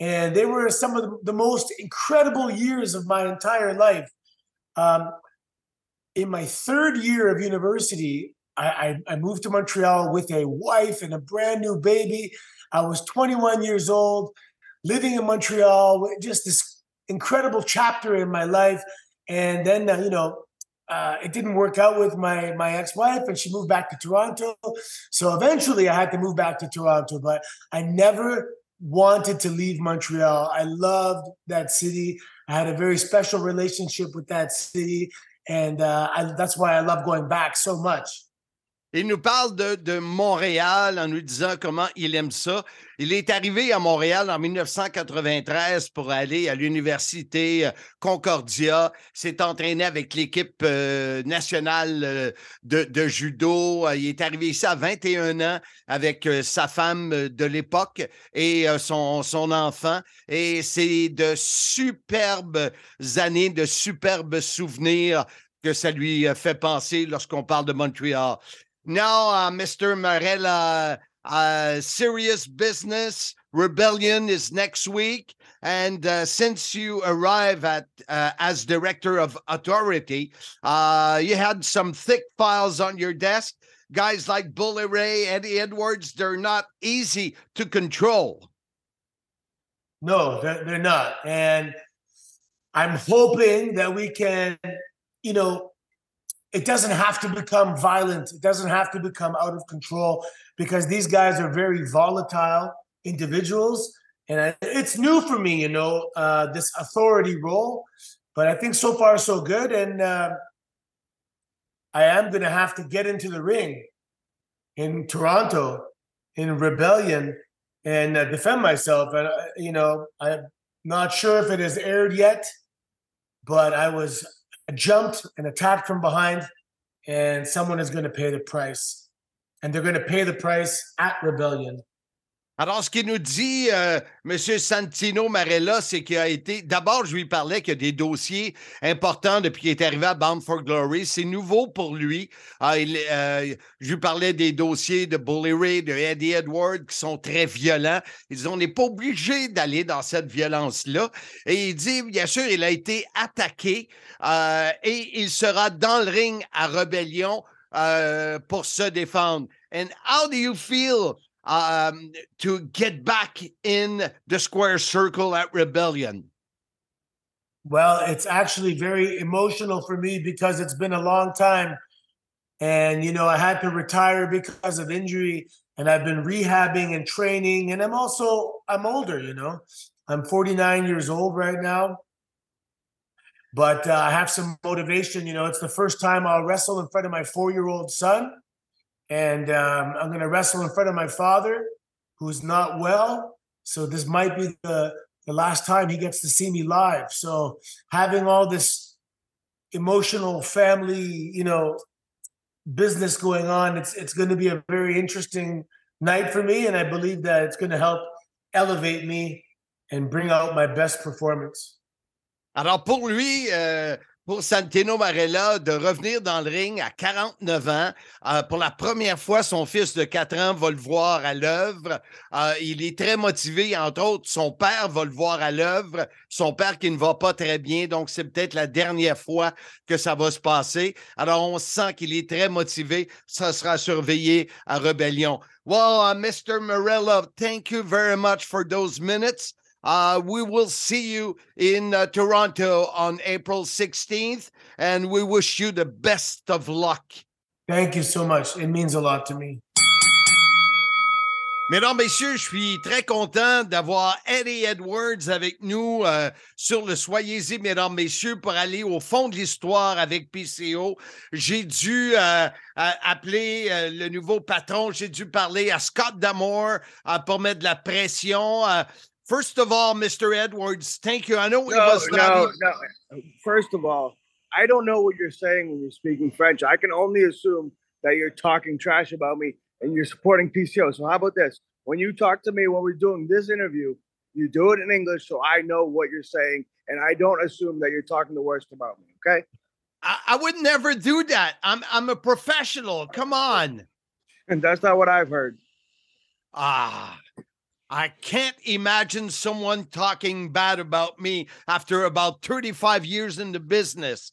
And they were some of the, the most incredible years of my entire life. Um, in my third year of university, I, I, I moved to Montreal with a wife and a brand new baby. I was 21 years old, living in Montreal, just this incredible chapter in my life. And then, uh, you know, uh, it didn't work out with my my ex-wife, and she moved back to Toronto. So eventually, I had to move back to Toronto. But I never wanted to leave Montreal. I loved that city. I had a very special relationship with that city, and uh, I, that's why I love going back so much. Il nous parle de, Montréal en nous disant comment il aime ça. Il est arrivé à Montréal en 1993 pour aller à l'université euh, Concordia. S'est entraîné avec l'équipe euh, nationale euh, de, judo. Il est arrivé ici à 21 ans avec sa femme de l'époque et son, son enfant. Et c'est de superbes années, de superbes souvenirs que ça lui fait penser lorsqu'on parle de Montréal. Now, uh, Mr. Marella, uh, serious business rebellion is next week. And uh, since you arrive at uh, as director of authority, uh, you had some thick files on your desk. Guys like Bully Ray, Eddie Edwards, they're not easy to control. No, they're, they're not. And I'm hoping that we can, you know, it doesn't have to become violent. It doesn't have to become out of control because these guys are very volatile individuals. And I, it's new for me, you know, uh, this authority role. But I think so far, so good. And uh, I am going to have to get into the ring in Toronto in rebellion and uh, defend myself. And, uh, you know, I'm not sure if it has aired yet, but I was jumped and attacked from behind, and someone is going to pay the price. And they're going to pay the price at Rebellion. Alors, ce qu'il nous dit, euh, M. Santino Marella, c'est qu'il a été. D'abord, je lui parlais qu'il y a des dossiers importants depuis qu'il est arrivé à Bound for Glory. C'est nouveau pour lui. Ah, euh, je lui parlais des dossiers de Bully Ray, de Eddie Edward, qui sont très violents. Il dit on n'est pas obligé d'aller dans cette violence-là. Et il dit, bien sûr, il a été attaqué euh, et il sera dans le ring à Rébellion euh, pour se défendre. And how do you feel? Um, to get back in the square circle at Rebellion? Well, it's actually very emotional for me because it's been a long time. And, you know, I had to retire because of injury and I've been rehabbing and training. And I'm also, I'm older, you know, I'm 49 years old right now. But uh, I have some motivation. You know, it's the first time I'll wrestle in front of my four year old son and um, I'm going to wrestle in front of my father, who's not well. So this might be the the last time he gets to see me live. So having all this emotional family, you know, business going on, it's it's going to be a very interesting night for me, and I believe that it's going to help elevate me and bring out my best performance. Alors pour lui, euh, pour Santino Marella de revenir dans le ring à 49 ans. Euh, pour la première fois, son fils de 4 ans va le voir à l'œuvre. Euh, il est très motivé. Entre autres, son père va le voir à l'œuvre. Son père qui ne va pas très bien. Donc, c'est peut-être la dernière fois que ça va se passer. Alors, on sent qu'il est très motivé. Ça sera surveillé à Rebellion. Well, uh, Mr. Marella, thank you very much for those minutes. Uh, we will see you in uh, Toronto on April 16th, and we wish you the best of luck. Thank you so much. It means a lot to me. Mesdames, Messieurs, je suis très content d'avoir Eddie Edwards avec nous euh, sur le Soyez-y, Mesdames, Messieurs, pour aller au fond de l'histoire avec PCO. J'ai dû euh, appeler euh, le nouveau patron, j'ai dû parler à Scott Damore pour mettre de la pression. First of all, Mr. Edwards, thank you. I know it no, was no, no. First of all, I don't know what you're saying when you're speaking French. I can only assume that you're talking trash about me and you're supporting PCO. So how about this? When you talk to me when we're doing this interview, you do it in English so I know what you're saying and I don't assume that you're talking the worst about me. Okay. I, I would never do that. I'm I'm a professional. Come on. And (laughs) that's not what I've heard. Ah, I can't imagine someone talking bad about me after about 35 years in the business.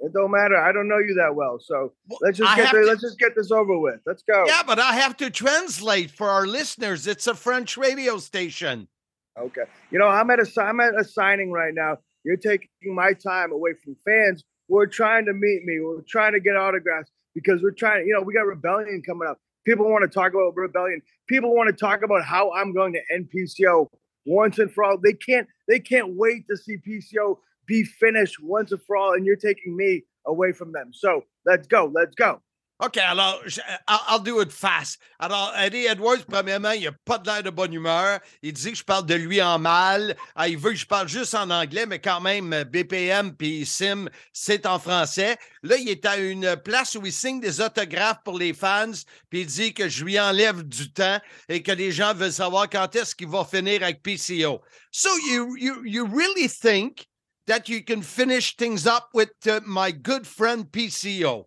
It don't matter. I don't know you that well, so let's just get the, to, let's just get this over with. Let's go. Yeah, but I have to translate for our listeners. It's a French radio station. Okay. You know, I'm at a I'm at a signing right now. You're taking my time away from fans who are trying to meet me. We're trying to get autographs because we're trying. You know, we got rebellion coming up. People want to talk about rebellion. People want to talk about how I'm going to end PCO once and for all. They can't. They can't wait to see PCO be finished once and for all. And you're taking me away from them. So let's go. Let's go. OK, alors, je, I'll, I'll do it fast. Alors, Eddie Edwards, premièrement, il n'a pas de l'air de bonne humeur. Il dit que je parle de lui en mal. Ah, il veut que je parle juste en anglais, mais quand même, BPM puis Sim, c'est en français. Là, il est à une place où il signe des autographes pour les fans, puis il dit que je lui enlève du temps et que les gens veulent savoir quand est-ce qu'il va finir avec PCO. So, you, you, you really think that you can finish things up with uh, my good friend PCO?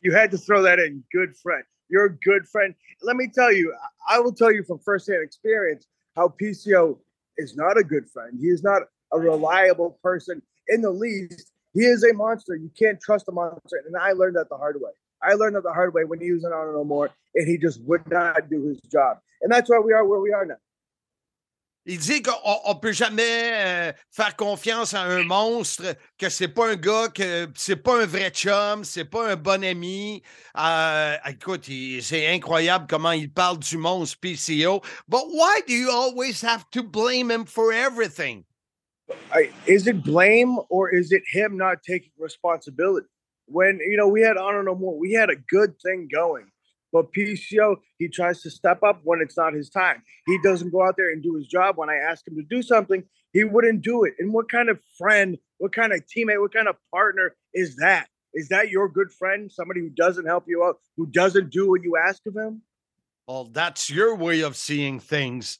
You had to throw that in. Good friend. You're a good friend. Let me tell you, I will tell you from firsthand experience how PCO is not a good friend. He is not a reliable person in the least. He is a monster. You can't trust a monster. And I learned that the hard way. I learned that the hard way when he was in Honor No More and he just would not do his job. And that's why we are where we are now. Il dit qu'on ne peut jamais euh, faire confiance à un monstre, que c'est pas un gars, que c'est pas un vrai chum, c'est pas un bon ami. Euh, écoute, c'est incroyable comment il parle du monstre PCO. But why do you always have to blame him for everything? I, is it blame or is it him not taking responsibility? When, you know, we had Honor No More, we had a good thing going. But PCO, he tries to step up when it's not his time. He doesn't go out there and do his job. When I ask him to do something, he wouldn't do it. And what kind of friend, what kind of teammate, what kind of partner is that? Is that your good friend? Somebody who doesn't help you out, who doesn't do what you ask of him? Well, that's your way of seeing things.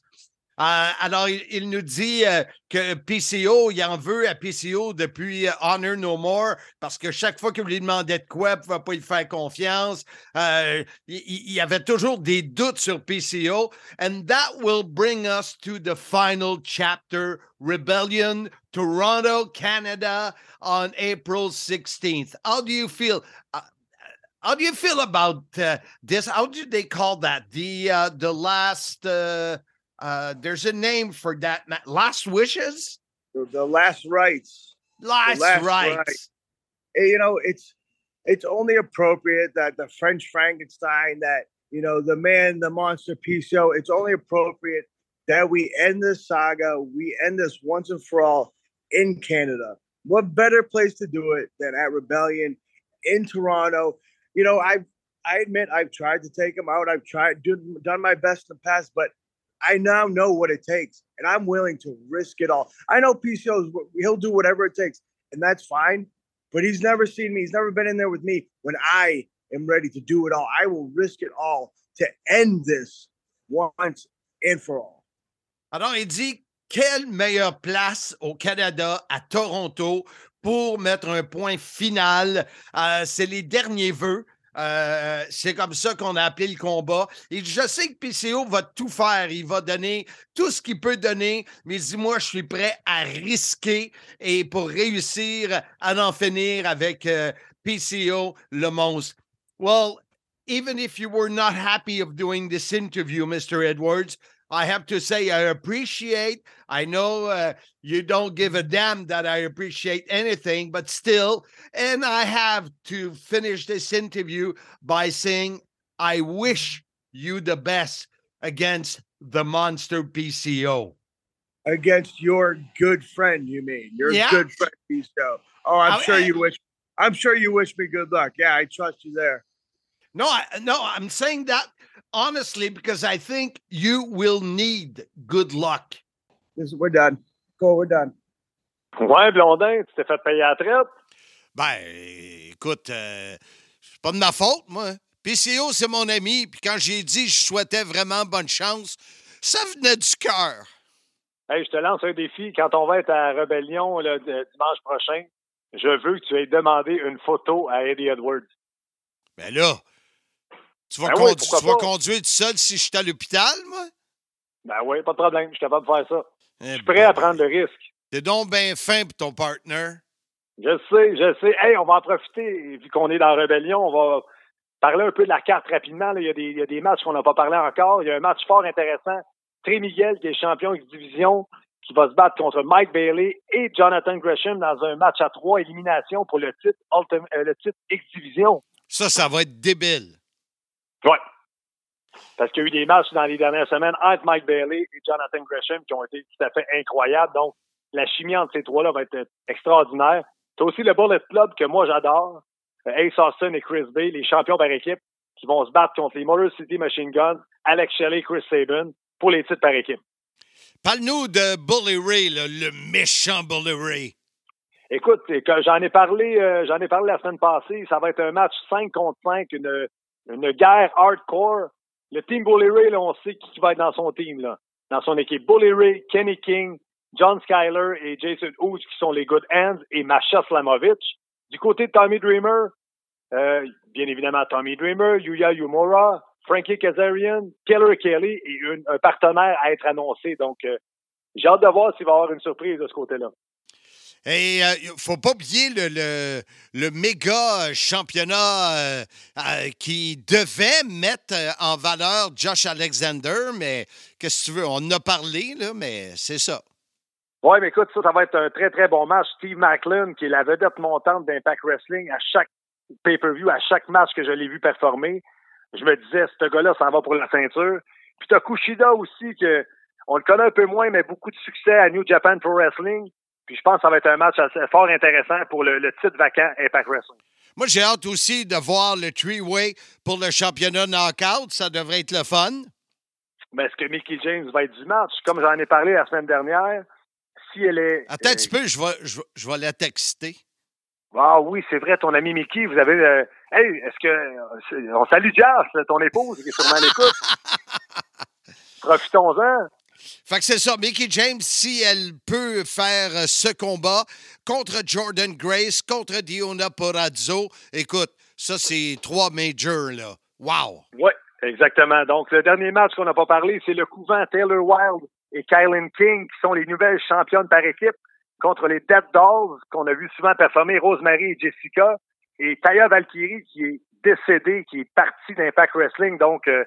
Euh, alors, il, nous dit euh, que PCO, il en veut à PCO depuis euh, Honor No More parce que chaque fois qu'il lui demandait de quoi, il ne pouvait pas lui faire confiance. il, y avait toujours des doutes sur PCO. And that will bring us to the final chapter Rebellion, Toronto, Canada on April 16th. How do you feel? Uh, how do you feel about uh, this? How do they call that? The uh, the last uh, uh, there's a name for that. Last wishes. The, the last rites. Last, last rites. rites. You know, it's it's only appropriate that the French Frankenstein, that you know, the man, the monster PCO. It's only appropriate that we end this saga. We end this once and for all in Canada. What better place to do it than at Rebellion in Toronto? You know, I've I admit I've tried to take him out. I've tried do, done my best in the past, but I now know what it takes, and I'm willing to risk it all. I know PCO's he'll do whatever it takes, and that's fine. But he's never seen me. He's never been in there with me when I am ready to do it all. I will risk it all to end this once and for all. Alors, il dit quelle meilleure place au Canada, à Toronto, pour mettre un point final. Euh, c'est les derniers vœux. Euh, c'est comme ça qu'on a appelé le combat. Et je sais que PCO va tout faire. Il va donner tout ce qu'il peut donner. Mais dis-moi, je suis prêt à risquer et pour réussir à en finir avec euh, PCO, le monstre. Well, even if you were not happy of doing this interview, Mr. Edwards, I have to say I appreciate. I know uh, you don't give a damn that I appreciate anything, but still, and I have to finish this interview by saying I wish you the best against the monster PCO. Against your good friend, you mean? Your Yeah. good friend, PCO. Oh, I'm I- sure you wish. I'm sure you wish me good luck. Yeah, I trust you there. No, I, no, I'm saying that honestly because I think you will need good luck. We're done. Go, we're done. Ouais, Blondin, tu t'es fait payer à la traite? Ben, écoute, euh, c'est pas de ma faute, moi. PCO, c'est mon ami, puis quand j'ai dit que je souhaitais vraiment bonne chance, ça venait du cœur. Hey, je te lance un défi. Quand on va être à Rebellion le d- dimanche prochain, je veux que tu aies demandé une photo à Eddie Edwards. Ben là, tu vas, Ben condu- tu vas conduire tout seul si je suis à l'hôpital, moi? Ben oui, pas de problème. Je suis capable de faire ça. Eh Je suis prêt à prendre le risque. T'es donc bien fin pour ton partner. Je sais, je sais. Hey, on va en profiter, vu qu'on est dans Rebellion, on va parler un peu de la carte rapidement. là. Il, y a des, il y a des matchs qu'on n'a pas parlé encore. Il y a un match fort intéressant. Trey Miguel, qui est champion X-Division, qui va se battre contre Mike Bailey et Jonathan Gresham dans un match à trois éliminations pour le titre, Ultim- euh, le titre X-Division. Ça, ça va être débile. Ouais. Parce qu'il y a eu des matchs dans les dernières semaines entre Mike Bailey et Jonathan Gresham qui ont été tout à fait incroyables. Donc, la chimie entre ces trois-là va être extraordinaire. C'est aussi le Bullet Club que moi j'adore. Euh, Ace Austin et Chris Bay, les champions par équipe, qui vont se battre contre les Motor City Machine Guns, Alex Shelley, Chris Sabin, pour les titres par équipe. Parle-nous de Bully Ray, là, le méchant Bully Ray. Écoute, j'en ai parlé, euh, j'en ai parlé la semaine passée. Ça va être un match 5 contre 5, une, une guerre hardcore. Le team Bully Ray, là, on sait qui va être dans son team, là. Dans son équipe. Bully Ray, Kenny King, John Skyler et Jason Ooze qui sont les good hands et Masha Slamovic. Du côté de Tommy Dreamer, euh, bien évidemment Tommy Dreamer, Yuya Yumura, Frankie Kazarian, Keller Kelly et une- un partenaire à être annoncé. Donc, euh, j'ai hâte de voir s'il va y avoir une surprise de ce côté-là. Et il faut pas oublier le, le, le méga championnat euh, euh, qui devait mettre euh, en valeur Josh Alexander, mais qu'est-ce que tu veux? On en a parlé, là, mais c'est ça. Oui, mais écoute, ça, ça va être un très, très bon match. Steve Macklin, qui est la vedette montante d'Impact Wrestling, à chaque pay-per-view, à chaque match que je l'ai vu performer, je me disais, ce gars-là, ça va pour la ceinture. Puis t'as Kushida aussi, que on le connaît un peu moins, mais beaucoup de succès à New Japan Pro Wrestling. Puis je pense que ça va être un match assez fort intéressant pour le, le titre vacant Impact Wrestling. Moi, j'ai hâte aussi de voir le three-way pour le championnat knockout. Ça devrait être le fun. Mais est-ce que Mickey James va être du match? Comme j'en ai parlé la semaine dernière, si elle est... Attends un petit peu, je vais, je, vais- je vais la texter. Ah oui, c'est vrai, ton ami Mickey, vous avez... euh, Hey, est-ce que... c'est- On salue Josh, ton épouse, qui est sûrement à l'écoute. (laughs) Profitons-en. Fait que c'est ça, Mickey James, si elle peut faire euh, ce combat contre Jordan Grace, contre Diona Porazzo, écoute, ça, c'est trois majors, là. Wow! Oui, exactement. Donc, le dernier match qu'on n'a pas parlé, c'est le couvent Taylor Wilde et Kylan King, qui sont les nouvelles championnes par équipe, contre les Dead Dolls, qu'on a vu souvent performer, Rosemary et Jessica, et Taya Valkyrie, qui est décédée, qui est partie d'Impact Wrestling. Donc, euh,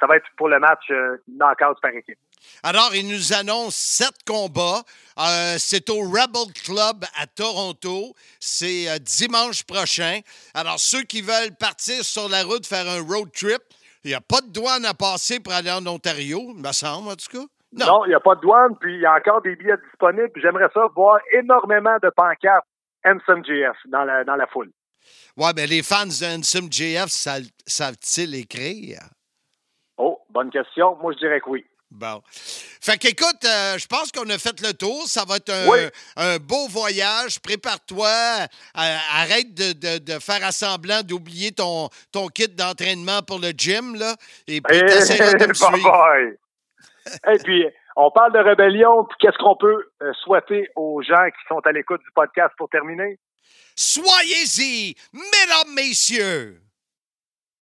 ça va être pour le match euh, knockout par équipe. Alors, il nous annonce sept combats. Euh, c'est au Rebel Club à Toronto. C'est euh, dimanche prochain. Alors, ceux qui veulent partir sur la route, faire un road trip, il n'y a pas de douane à passer pour aller en Ontario, il me semble, en tout cas. Non, il n'y a pas de douane, puis il y a encore des billets disponibles. J'aimerais ça voir énormément de pancartes MSMGF dans la, dans la foule. Ouais, mais les fans de Handsome JF sa- savent-ils écrire? Oh, bonne question. Moi, je dirais que oui. Bon. Fait qu'écoute, euh, je pense qu'on a fait le tour. Ça va être un, Oui. un beau voyage. Prépare-toi. Euh, arrête de, de- de faire à semblant d'oublier ton, ton kit d'entraînement pour le gym, là. Et puis, Eh, de me (laughs) suivre. Et puis, On parle de rébellion, puis qu'est-ce qu'on peut euh, souhaiter aux gens qui sont à l'écoute du podcast pour terminer? Soyez-y, mesdames, messieurs!